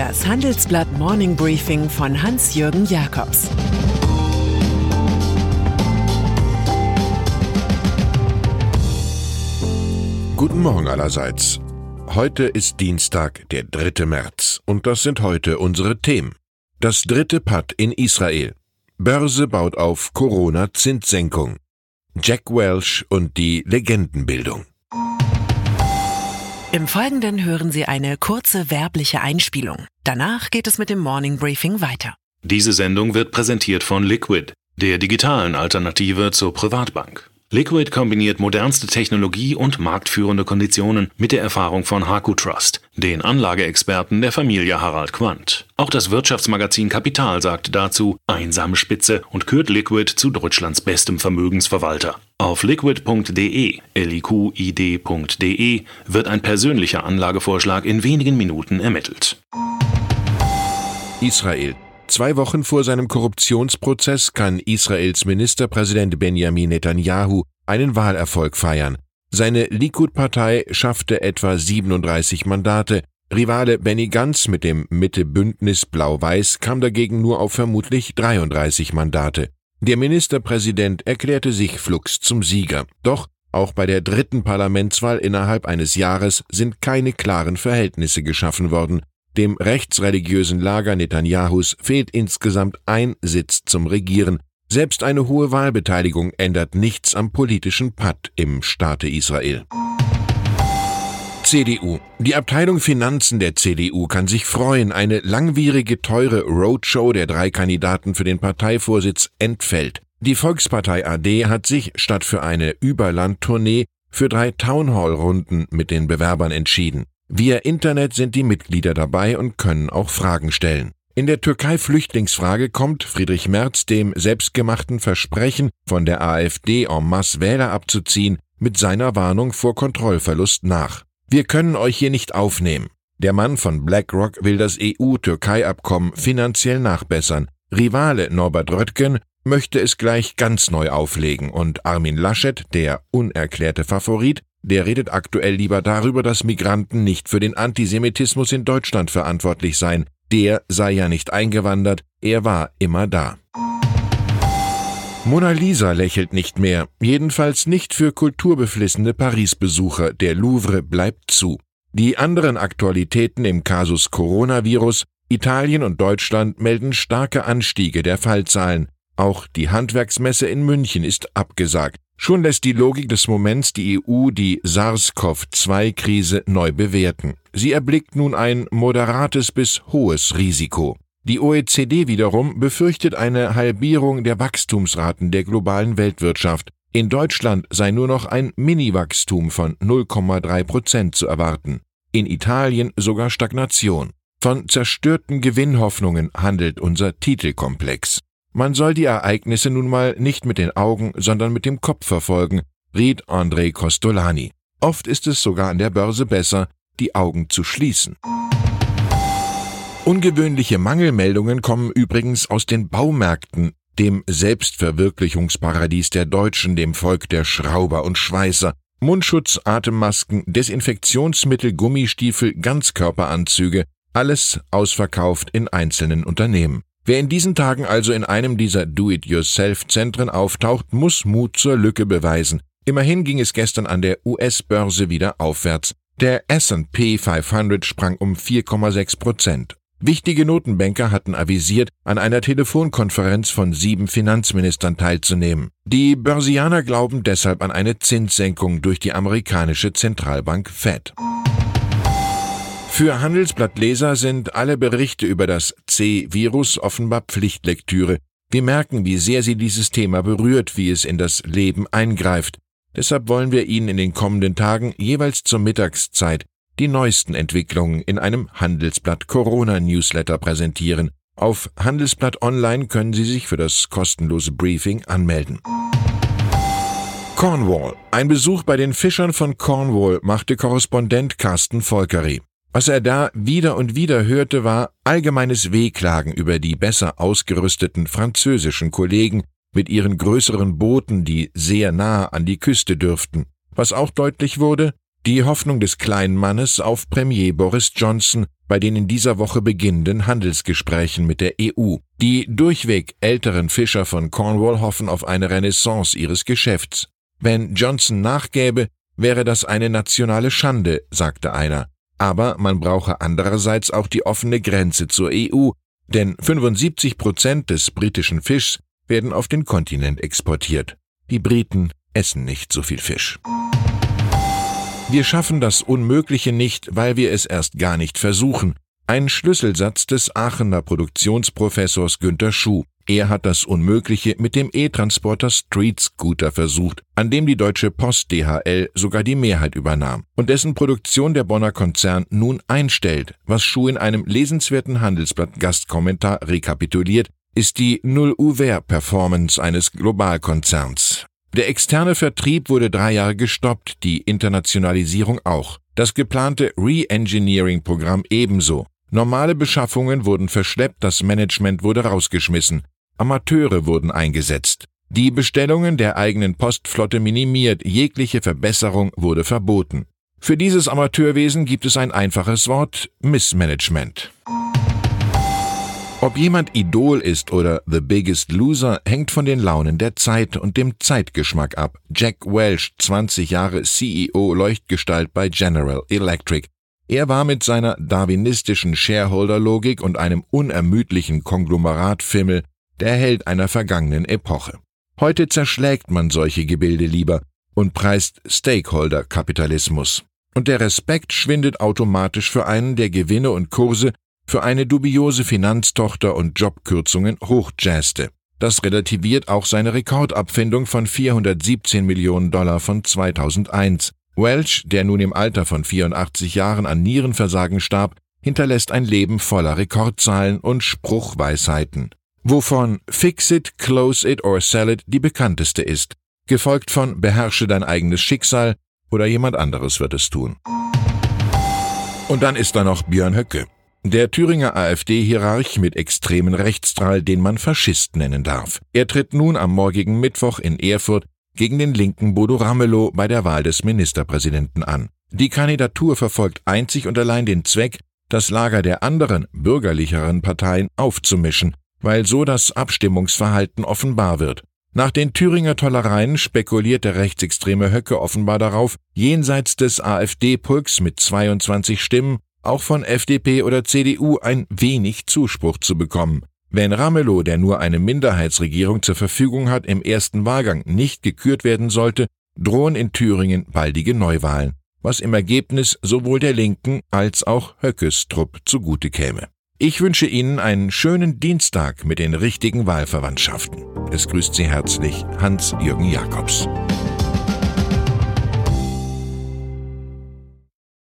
Das Handelsblatt Morning Briefing von Hans-Jürgen Jakobs Guten Morgen allerseits. Heute ist Dienstag, der 3. März, und das sind heute unsere Themen. Das dritte Patt in Israel. Börse baut auf Corona-Zinssenkung. Jack Welch und die Legendenbildung. Im Folgenden hören Sie eine kurze werbliche Einspielung. Danach geht es mit dem Morning Briefing weiter. Diese Sendung wird präsentiert von Liquid, der digitalen Alternative zur Privatbank. Liquid kombiniert modernste Technologie und marktführende Konditionen mit der Erfahrung von Haku Trust, den Anlageexperten der Familie Harald Quandt. Auch das Wirtschaftsmagazin Kapital sagt dazu einsame Spitze und kürt Liquid zu Deutschlands bestem Vermögensverwalter. Auf liquid.de, liqid.de wird ein persönlicher Anlagevorschlag in wenigen Minuten ermittelt. Israel Zwei Wochen vor seinem Korruptionsprozess kann Israels Ministerpräsident Benjamin Netanyahu einen Wahlerfolg feiern. Seine Likud-Partei schaffte etwa 37 Mandate. Rivale Benny Gantz mit dem Mitte-Bündnis Blau-Weiß kam dagegen nur auf vermutlich 33 Mandate. Der Ministerpräsident erklärte sich flugs zum Sieger. Doch auch bei der dritten Parlamentswahl innerhalb eines Jahres sind keine klaren Verhältnisse geschaffen worden. Dem rechtsreligiösen Lager Netanyahus fehlt insgesamt ein Sitz zum Regieren. Selbst eine hohe Wahlbeteiligung ändert nichts am politischen Patt im Staate Israel. CDU. Die Abteilung Finanzen der CDU kann sich freuen, eine langwierige, teure Roadshow der drei Kandidaten für den Parteivorsitz entfällt. Die Volkspartei AD hat sich statt für eine Überlandtournee für drei Townhall-Runden mit den Bewerbern entschieden. Via Internet sind die Mitglieder dabei und können auch Fragen stellen. In der Türkei-Flüchtlingsfrage kommt Friedrich Merz dem selbstgemachten Versprechen, von der AfD en masse Wähler abzuziehen, mit seiner Warnung vor Kontrollverlust nach. Wir können euch hier nicht aufnehmen. Der Mann von BlackRock will das EU-Türkei-Abkommen finanziell nachbessern. Rivale Norbert Röttgen möchte es gleich ganz neu auflegen und Armin Laschet, der unerklärte Favorit, der redet aktuell lieber darüber, dass Migranten nicht für den Antisemitismus in Deutschland verantwortlich seien. Der sei ja nicht eingewandert, er war immer da. Mona Lisa lächelt nicht mehr, jedenfalls nicht für kulturbeflissene Paris-Besucher. Der Louvre bleibt zu. Die anderen Aktualitäten im Kasus Coronavirus, Italien und Deutschland melden starke Anstiege der Fallzahlen. Auch die Handwerksmesse in München ist abgesagt. Schon lässt die Logik des Moments die EU die SARS-CoV-2-Krise neu bewerten. Sie erblickt nun ein moderates bis hohes Risiko. Die OECD wiederum befürchtet eine Halbierung der Wachstumsraten der globalen Weltwirtschaft. In Deutschland sei nur noch ein Mini-Wachstum von 0,3 Prozent zu erwarten. In Italien sogar Stagnation. Von zerstörten Gewinnhoffnungen handelt unser Titelkomplex. Man soll die Ereignisse nun mal nicht mit den Augen, sondern mit dem Kopf verfolgen, riet André Costolani. Oft ist es sogar an der Börse besser, die Augen zu schließen. Ungewöhnliche Mangelmeldungen kommen übrigens aus den Baumärkten, dem Selbstverwirklichungsparadies der Deutschen, dem Volk der Schrauber und Schweißer. Mundschutz, Atemmasken, Desinfektionsmittel, Gummistiefel, Ganzkörperanzüge, alles ausverkauft in einzelnen Unternehmen. Wer in diesen Tagen also in einem dieser Do-it-yourself-Zentren auftaucht, muss Mut zur Lücke beweisen. Immerhin ging es gestern an der US-Börse wieder aufwärts. Der S&P 500 sprang um 4,6 Prozent. Wichtige Notenbanker hatten avisiert, an einer Telefonkonferenz von sieben Finanzministern teilzunehmen. Die Börsianer glauben deshalb an eine Zinssenkung durch die amerikanische Zentralbank Fed. Für Handelsblattleser sind alle Berichte über das C-Virus offenbar Pflichtlektüre. Wir merken, wie sehr sie dieses Thema berührt, wie es in das Leben eingreift. Deshalb wollen wir Ihnen in den kommenden Tagen jeweils zur Mittagszeit die neuesten Entwicklungen in einem Handelsblatt Corona Newsletter präsentieren. Auf Handelsblatt Online können Sie sich für das kostenlose Briefing anmelden. Cornwall. Ein Besuch bei den Fischern von Cornwall machte Korrespondent Carsten Volkeri. Was er da wieder und wieder hörte, war allgemeines Wehklagen über die besser ausgerüsteten französischen Kollegen mit ihren größeren Booten, die sehr nah an die Küste dürften. Was auch deutlich wurde, Die Hoffnung des kleinen Mannes auf Premier Boris Johnson bei den in dieser Woche beginnenden Handelsgesprächen mit der EU. Die durchweg älteren Fischer von Cornwall hoffen auf eine Renaissance ihres Geschäfts. Wenn Johnson nachgäbe, wäre das eine nationale Schande, sagte einer. Aber man brauche andererseits auch die offene Grenze zur EU, denn 75 Prozent des britischen Fischs werden auf den Kontinent exportiert. Die Briten essen nicht so viel Fisch. Wir schaffen das Unmögliche nicht, weil wir es erst gar nicht versuchen. Ein Schlüsselsatz des Aachener Produktionsprofessors Günter Schuh. Er hat das Unmögliche mit dem E-Transporter Street Scooter versucht, an dem die Deutsche Post DHL sogar die Mehrheit übernahm und dessen Produktion der Bonner Konzern nun einstellt, was Schuh in einem lesenswerten Handelsblatt Gastkommentar rekapituliert, ist die Null-UVR-Performance eines Globalkonzerns. Der externe Vertrieb wurde drei Jahre gestoppt, die Internationalisierung auch. Das geplante Re-Engineering-Programm ebenso. Normale Beschaffungen wurden verschleppt, das Management wurde rausgeschmissen. Amateure wurden eingesetzt. Die Bestellungen der eigenen Postflotte minimiert, jegliche Verbesserung wurde verboten. Für dieses Amateurwesen gibt es ein einfaches Wort Missmanagement. Ob jemand Idol ist oder The Biggest Loser, hängt von den Launen der Zeit und dem Zeitgeschmack ab. Jack Welch, 20 Jahre CEO Leuchtgestalt bei General Electric. Er war mit seiner darwinistischen Shareholder-Logik und einem unermüdlichen Konglomeratfimmel der Held einer vergangenen Epoche. Heute zerschlägt man solche Gebilde lieber und preist Stakeholder-Kapitalismus. Und der Respekt schwindet automatisch für einen, der Gewinne und Kurse für eine dubiose Finanztochter und Jobkürzungen hochjazzte. Das relativiert auch seine Rekordabfindung von 417 Millionen Dollar von 2001. Welch, der nun im Alter von 84 Jahren an Nierenversagen starb, hinterlässt ein Leben voller Rekordzahlen und Spruchweisheiten, wovon Fix it, Close it or Sell it die bekannteste ist, gefolgt von Beherrsche dein eigenes Schicksal oder jemand anderes wird es tun. Und dann ist da noch Björn Höcke. Der Thüringer AfD-Hierarch mit extremen Rechtsstrahl, den man Faschist nennen darf. Er tritt nun am morgigen Mittwoch in Erfurt gegen den linken Bodo Ramelow bei der Wahl des Ministerpräsidenten an. Die Kandidatur verfolgt einzig und allein den Zweck, das Lager der anderen, bürgerlicheren Parteien aufzumischen, weil so das Abstimmungsverhalten offenbar wird. Nach den Thüringer Tollereien spekuliert der rechtsextreme Höcke offenbar darauf, jenseits des AfD-Pulks mit 22 Stimmen auch von FDP oder CDU ein wenig Zuspruch zu bekommen. Wenn Ramelow, der nur eine Minderheitsregierung zur Verfügung hat, im ersten Wahlgang nicht gekürt werden sollte, drohen in Thüringen baldige Neuwahlen, was im Ergebnis sowohl der Linken als auch Höckes Trupp zugute käme. Ich wünsche Ihnen einen schönen Dienstag mit den richtigen Wahlverwandtschaften. Es grüßt Sie herzlich Hans-Jürgen Jakobs.